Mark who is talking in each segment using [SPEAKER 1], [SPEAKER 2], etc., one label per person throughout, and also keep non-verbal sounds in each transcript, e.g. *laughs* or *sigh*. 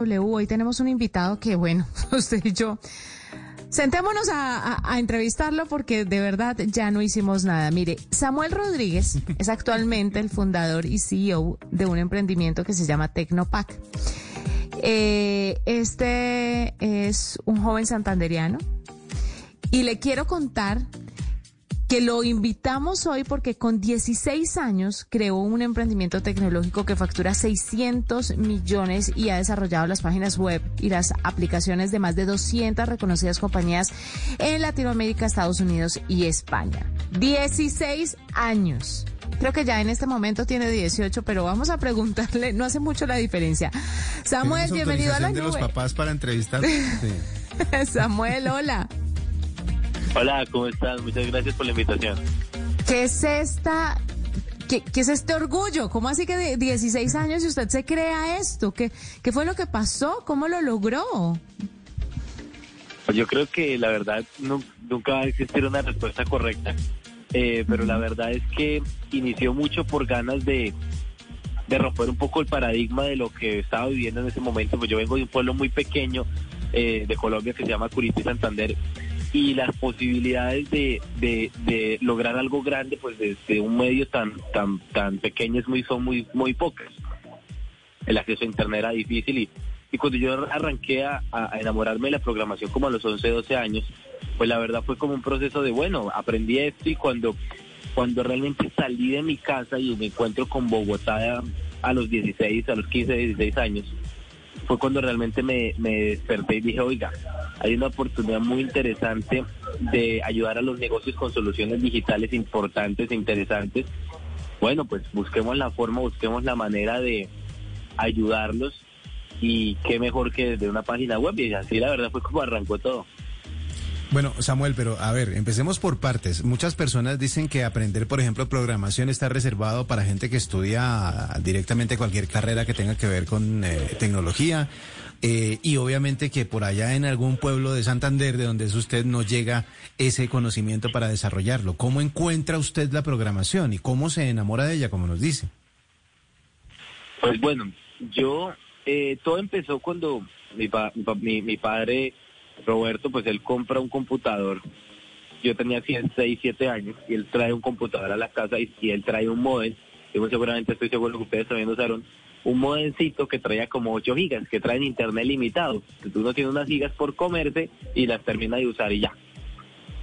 [SPEAKER 1] W, hoy tenemos un invitado que, bueno, *laughs* usted y yo... Sentémonos a, a- a entrevistarlo porque de verdad ya no hicimos nada. Mire, Samuel Rodríguez *laughs* es actualmente el fundador y CEO de un emprendimiento que se llama Tecnopac. Eh, este es un joven santanderiano y le quiero contar que lo invitamos hoy porque con 16 años creó un emprendimiento tecnológico que factura 600 millones y ha desarrollado las páginas web y las aplicaciones de más de 200 reconocidas compañías en Latinoamérica, Estados Unidos y España. 16 años. Creo que ya en este momento tiene 18, pero vamos a preguntarle, no hace mucho la diferencia. Samuel,
[SPEAKER 2] ¿Tenemos
[SPEAKER 1] bienvenido a la
[SPEAKER 2] autorización de los
[SPEAKER 1] nube.
[SPEAKER 2] papás para entrevistar. *laughs* Sí.
[SPEAKER 1] Samuel, hola.
[SPEAKER 3] Hola, ¿cómo estás? Muchas gracias por la invitación.
[SPEAKER 1] ¿Qué es esta? ¿Qué, qué es este orgullo? ¿Cómo así que de 16 años y usted se crea esto? ¿Qué, ¿Qué fue lo que pasó? ¿Cómo lo logró?
[SPEAKER 3] Pues Yo creo que la verdad nu- nunca va a existir una respuesta correcta, eh, pero la verdad es que inició mucho por ganas de, de romper un poco el paradigma de lo que estaba viviendo en ese momento. Pues yo vengo de un pueblo muy pequeño eh, de Colombia que se llama Curitiba Santander y las posibilidades de, de, de lograr algo grande pues desde un medio tan tan tan pequeño es muy son muy muy pocas el acceso a internet era difícil y, y cuando yo arranqué a, enamorarme de la programación como a los 11, 12 años, pues la verdad fue como un proceso de, bueno, aprendí esto y cuando, cuando realmente salí de mi casa y me encuentro con Bogotá a, a los 16, a los 15, 16 años, fue cuando realmente me, me desperté y dije, oiga, hay una oportunidad muy interesante de ayudar a los negocios con soluciones digitales importantes e interesantes. Bueno, pues busquemos la forma, busquemos la manera de ayudarlos y qué mejor que desde una página web y así la verdad fue como arrancó todo.
[SPEAKER 2] Bueno, Samuel, pero a ver, empecemos por partes. Muchas personas dicen que aprender, por ejemplo, programación está reservado para gente que estudia directamente cualquier carrera que tenga que ver con eh, tecnología. eh, y obviamente que por allá en algún pueblo de Santander, de donde es usted, no llega ese conocimiento para desarrollarlo. ¿Cómo encuentra usted la programación y cómo se enamora de ella, como nos dice?
[SPEAKER 3] Pues bueno, yo, eh, todo empezó cuando mi, pa- mi, mi padre, Roberto, pues él compra un computador. Yo tenía 6, 7 años y él trae un computador a la casa y, y él trae un modem. Yo muy seguramente estoy seguro que ustedes también usaron un modemcito que traía como 8 gigas, que traen internet limitado. Entonces uno tiene unas gigas por comerse y las termina de usar y ya.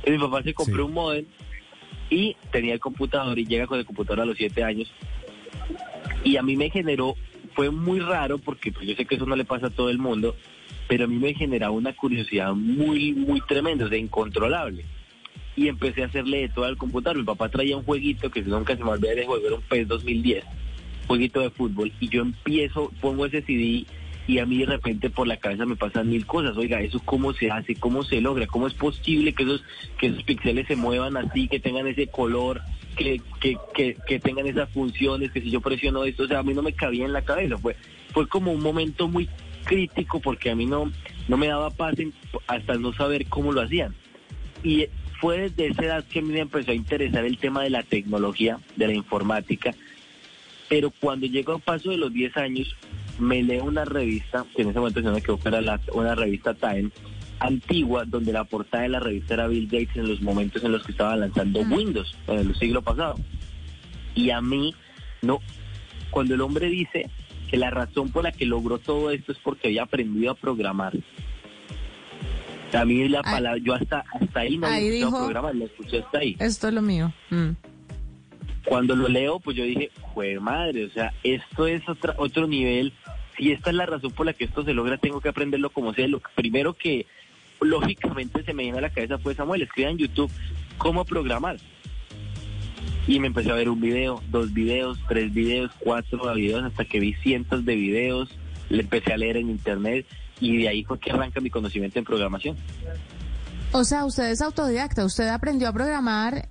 [SPEAKER 3] Entonces, mi papá se compró
[SPEAKER 2] Sí.
[SPEAKER 3] un modem y tenía el computador y llega con el computador a los 7 años y a mí me generó, fue muy raro porque pues, yo sé que eso no le pasa a todo el mundo, pero a mí me generaba una curiosidad muy, muy tremenda, o incontrolable. Y empecé a hacerle de todo al computador. Mi papá traía un jueguito que nunca se me olvida de juego, era un PES 2010, jueguito de fútbol, y yo empiezo, pongo ese CD y a mí de repente por la cabeza me pasan mil cosas. Oiga, ¿eso cómo se hace? ¿Cómo se logra? ¿Cómo es posible que esos, que esos píxeles se muevan así, que tengan ese color, que, que, que, que tengan esas funciones, que si yo presiono esto, o sea, a mí no me cabía en la cabeza. Fue, fue como un momento muy crítico porque a mí no, no me daba paz hasta no saber cómo lo hacían. Y fue desde esa edad que a mí me empezó a interesar el tema de la tecnología, de la informática. Pero cuando llegó a paso de los 10 años, me leo una revista, que en ese momento se me quedó que era la- una revista Time, antigua, donde la portada de la revista era Bill Gates en los momentos en los que estaba lanzando Windows, en el siglo pasado. Y a mí, no, cuando el hombre dice que la razón por la que logró todo esto es porque había aprendido a programar. A mí la
[SPEAKER 1] Ay.
[SPEAKER 3] palabra, yo hasta, hasta ahí no había escuchado programar, la escuché hasta ahí.
[SPEAKER 1] Esto es lo mío. Mm.
[SPEAKER 3] Cuando lo leo, pues yo dije, jue madre, o sea, esto es otra, otro nivel. Si esta es la razón por la que esto se logra, tengo que aprenderlo como sea. Lo primero que lógicamente se me vino a la cabeza fue Samuel, escriba en YouTube cómo programar. Y me empecé a ver un video, dos videos, tres videos, cuatro videos, hasta que vi cientos de videos, le empecé a leer en internet y de ahí fue que arranca mi conocimiento en programación.
[SPEAKER 1] O sea, usted es autodidacta, usted aprendió a programar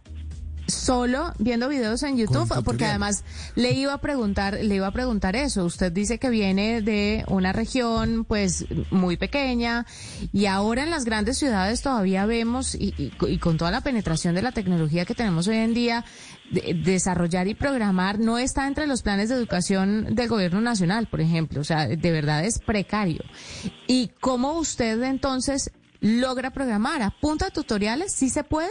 [SPEAKER 1] solo viendo videos en YouTube, porque además le iba a preguntar, le iba a preguntar eso. Usted dice que viene de una región pues muy pequeña y ahora en las grandes ciudades todavía vemos y, y- y con toda la penetración de la tecnología que tenemos hoy en día, de- desarrollar y programar no está entre los planes de educación del gobierno nacional, por ejemplo. O sea, de verdad es precario. ¿Y cómo usted entonces logra programar? ¿Apunta a tutoriales? ¿Sí se puede?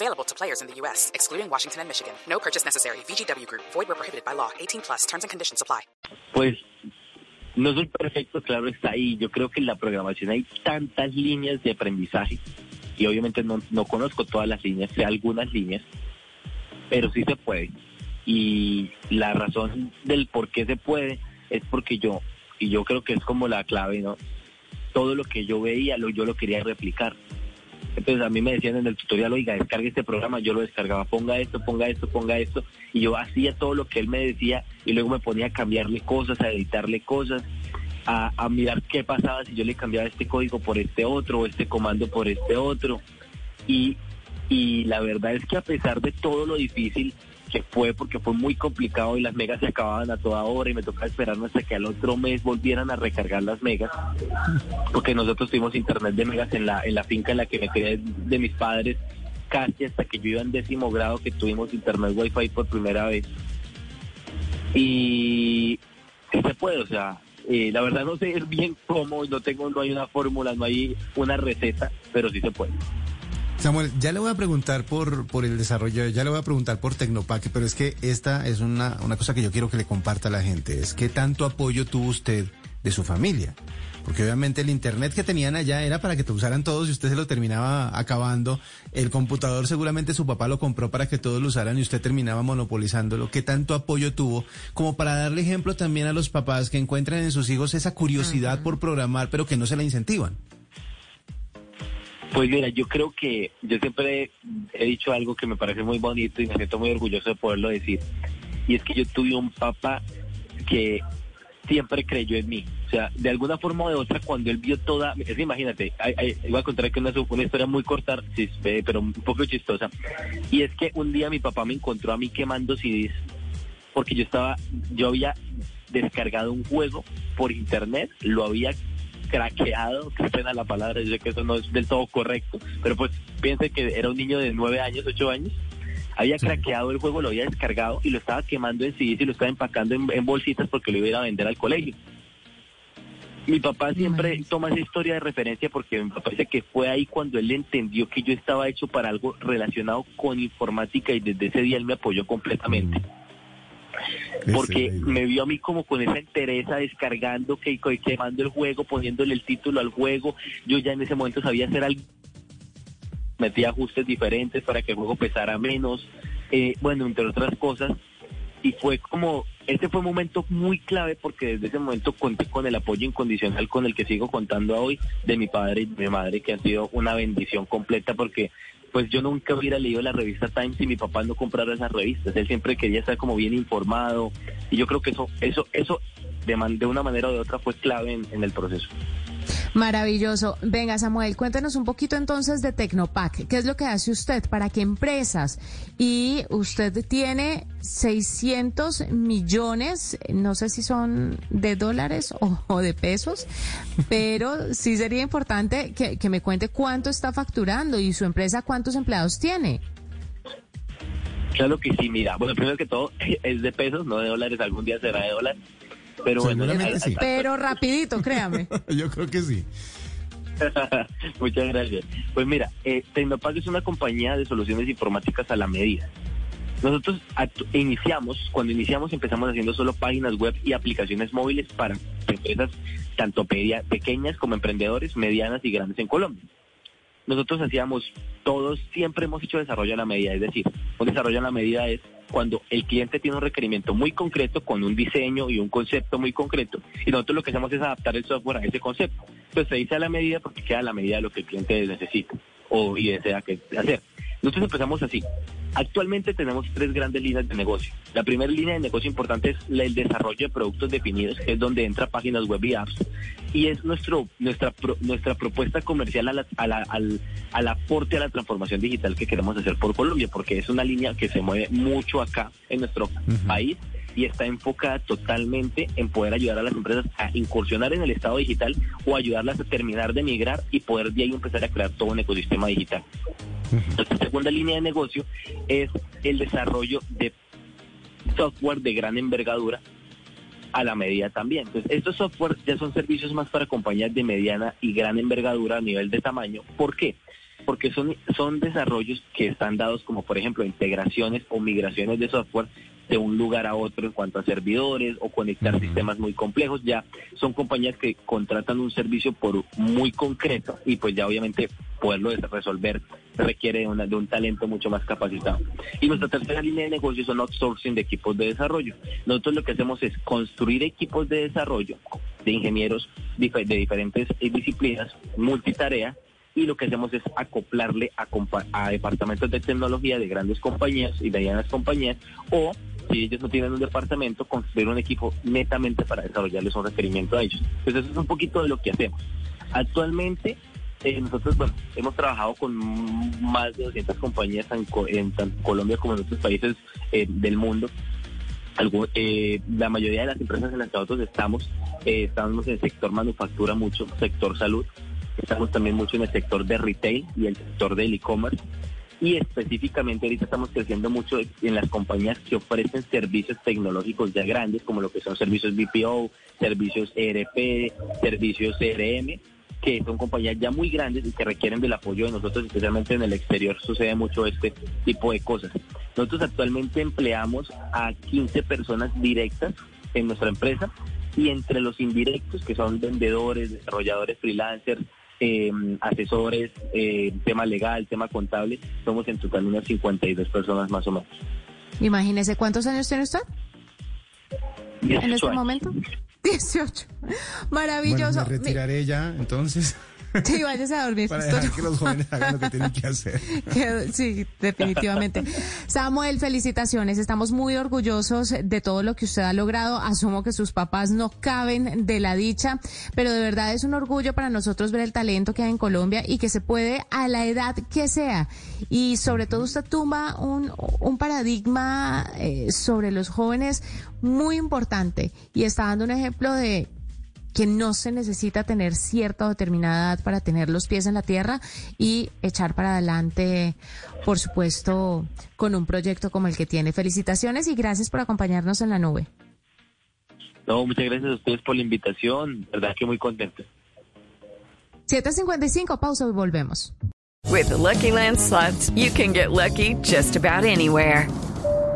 [SPEAKER 4] Available to players in the U.S., excluding Washington and Michigan. No purchase necessary. VGW Group, void where prohibited by law. 18 plus terms and conditions apply.
[SPEAKER 3] Pues no soy perfecto, claro está ahí. Yo creo que en la programación hay tantas líneas de aprendizaje y obviamente no, no conozco todas las líneas, sé algunas líneas, pero sí se puede. Y la razón del por qué se puede es porque yo, y yo creo que es como la clave, ¿no? Todo lo que yo veía, lo, yo lo quería replicar. Entonces a mí me decían en el tutorial, oiga, descargue este programa, yo lo descargaba, ponga esto, ponga esto, ponga esto, y yo hacía todo lo que él me decía y luego me ponía a cambiarle cosas, a editarle cosas, a, a mirar qué pasaba si yo le cambiaba este código por este otro o este comando por este otro. Y, y la verdad es que a pesar de todo lo difícil que fue, porque fue muy complicado y las megas se acababan a toda hora y me tocaba esperarme hasta que al otro mes volvieran a recargar las megas, porque nosotros tuvimos internet de megas en la, en la finca en la que me quedé de mis padres casi hasta que yo iba en décimo grado que tuvimos internet wifi por primera vez. Y se puede, o sea, eh, la verdad no sé bien cómo, no tengo, no hay una fórmula, no hay una receta, pero sí se puede.
[SPEAKER 2] Samuel, ya le voy a preguntar por, por el desarrollo, ya le voy a preguntar por Tecnopaque, pero es que esta es una, una cosa que yo quiero que le comparta a la gente. Es qué tanto apoyo tuvo usted de su familia. Porque obviamente el internet que tenían allá era para que te usaran todos y usted se lo terminaba acabando. El computador seguramente su papá lo compró para que todos lo usaran y usted terminaba monopolizándolo. ¿Qué tanto apoyo tuvo? Como para darle ejemplo también a los papás que encuentran en sus hijos esa curiosidad por programar, pero que no se la incentivan.
[SPEAKER 3] Pues mira, yo creo que yo siempre he dicho algo que me parece muy bonito y me siento muy orgulloso de poderlo decir. Y es que yo tuve un papá que siempre creyó en mí. O sea, de alguna forma o de otra, cuando él vio toda... Es imagínate, hay- hay- voy a contar que una, una historia muy corta, eh, pero un poco chistosa. Y es que un día mi papá me encontró a mí quemando CDs porque yo estaba, yo había descargado un juego por internet, lo había craqueado, que pena la palabra, yo sé que eso no es del todo correcto, pero pues piense que era un niño de nueve años, ocho años, había craqueado el juego, lo había descargado y lo estaba quemando en CDs y lo estaba empacando en, en bolsitas porque lo iba a ir a vender al colegio. Mi papá siempre toma esa historia de referencia porque mi papá dice que fue ahí cuando él entendió que yo estaba hecho para algo relacionado con informática y desde ese día él me apoyó completamente porque me vio a mí como con esa entereza descargando, que, que- quemando el juego, poniéndole el título al juego. Yo ya en ese momento sabía hacer algo, metía ajustes diferentes para que el juego pesara menos, eh, bueno, entre otras cosas. Y fue como, ese fue un momento muy clave porque desde ese momento conté con el apoyo incondicional con el que sigo contando hoy de mi padre y de mi madre, que han sido una bendición completa porque pues yo nunca hubiera leído la revista Time si mi papá no comprara esas revistas. Él siempre quería estar como bien informado y yo creo que eso, eso, eso de, una manera o de otra fue clave en el proceso.
[SPEAKER 1] Maravilloso. Venga, Samuel, cuéntenos un poquito entonces de Tecnopac. ¿Qué es lo que hace usted? ¿Para qué empresas? Y usted tiene 600 millones, no sé si son de dólares o, o de pesos, pero sí sería importante que, que me cuente cuánto está facturando y su empresa cuántos empleados tiene.
[SPEAKER 3] Claro que sí, mira, bueno, primero que todo *laughs* es de pesos, no de dólares, algún día será de dólares. Pero bueno,
[SPEAKER 2] Seguramente
[SPEAKER 3] hay-
[SPEAKER 2] sí.
[SPEAKER 3] hay-
[SPEAKER 1] Pero rapidito, créame. *laughs*
[SPEAKER 2] Yo creo que sí. *laughs*
[SPEAKER 3] Muchas gracias. Pues mira, eh, Tecnopac es una compañía de soluciones informáticas a la medida. Nosotros iniciamos, cuando iniciamos empezamos haciendo solo páginas web y aplicaciones móviles para empresas tanto pequeñas como emprendedores, medianas y grandes en Colombia. nosotros hacíamos, todos siempre hemos hecho desarrollo a la medida, es decir, un desarrollo a la medida es cuando el cliente tiene un requerimiento muy concreto con un diseño y un concepto muy concreto y nosotros lo que hacemos es adaptar el software a ese concepto. Entonces se dice a la medida porque queda a la medida de lo que el cliente necesita o y desea que hacer. Nosotros empezamos así. Actualmente tenemos tres grandes líneas de negocio. La primera línea de negocio importante es el desarrollo de productos definidos, que es donde entra páginas web y apps. Y es nuestro, nuestra, nuestra propuesta comercial a la- a la- al, al aporte a la transformación digital que queremos hacer por Colombia, porque es una línea que se mueve mucho acá en nuestro país y está enfocada totalmente en poder ayudar a las empresas a incursionar en el estado digital o ayudarlas a terminar de migrar y poder de ahí empezar a crear todo un ecosistema digital. Nuestra segunda línea de negocio es el desarrollo de software de gran envergadura a la medida también. Entonces, estos software ya son servicios más para compañías de mediana y gran envergadura a nivel de tamaño. ¿Por qué? Porque son, son desarrollos que están dados como, por ejemplo, integraciones o migraciones de software de un lugar a otro en cuanto a servidores o conectar sistemas muy complejos. Ya son compañías que contratan un servicio por muy concreto y pues ya obviamente poderlo resolver requiere de, una- de un talento mucho más capacitado. Y nuestra tercera línea de negocio son outsourcing de equipos de desarrollo. Nosotros lo que hacemos es construir equipos de desarrollo de ingenieros de diferentes eh, disciplinas, multitarea, y lo que hacemos es acoplarle a, a departamentos de tecnología de grandes compañías y medianas compañías o si ellos no tienen un departamento, construir un equipo netamente para desarrollarles un requerimiento a ellos. Entonces eso es un poquito de lo que hacemos. Actualmente eh, nosotros bueno, hemos trabajado con más de 200 compañías en, en Colombia como en otros países eh, del mundo. Algo, eh, la mayoría de las empresas en las que nosotros estamos, estamos en el sector manufactura mucho, sector salud, estamos también mucho en el sector de retail y el sector del e-commerce. Y específicamente ahorita estamos creciendo mucho en las compañías que ofrecen servicios tecnológicos ya grandes, como lo que son servicios BPO, servicios ERP, servicios CRM, que son compañías ya muy grandes y que requieren del apoyo de nosotros, especialmente en el exterior sucede mucho este tipo de cosas. Nosotros actualmente empleamos a 15 personas directas en nuestra empresa y entre los indirectos, que son vendedores, desarrolladores, freelancers, eh, asesores, eh, tema legal, tema contable, somos en total unas 52 personas más o menos.
[SPEAKER 1] Imagínese, ¿cuántos años tiene usted en
[SPEAKER 3] 18
[SPEAKER 1] este
[SPEAKER 3] años.
[SPEAKER 1] momento? *laughs* 18.
[SPEAKER 2] Bueno,
[SPEAKER 1] Maravilloso.
[SPEAKER 2] me retiraré ya, entonces,
[SPEAKER 1] Sí, váyase a dormir.
[SPEAKER 2] para dejar que los jóvenes hagan lo que tienen que hacer. *laughs*
[SPEAKER 1] Que- Sí, definitivamente. Samuel, felicitaciones. Estamos muy orgullosos de todo lo que usted ha logrado. Asumo que sus papás no caben de la dicha, pero de verdad es un orgullo para nosotros ver el talento que hay en Colombia y que se puede a la edad que sea. Y sobre todo usted tumba un, un paradigma eh, sobre los jóvenes muy importante y está dando un ejemplo de que no se necesita tener cierta o determinada edad para tener los pies en la tierra y echar para adelante, por supuesto, con un proyecto como el que tiene. Felicitaciones y gracias por acompañarnos en la nube.
[SPEAKER 3] No, muchas gracias a ustedes por la invitación, verdad que muy contento.
[SPEAKER 1] 7.55, pausa y volvemos.
[SPEAKER 5] With the Lucky Land slots, you can get lucky just about anywhere.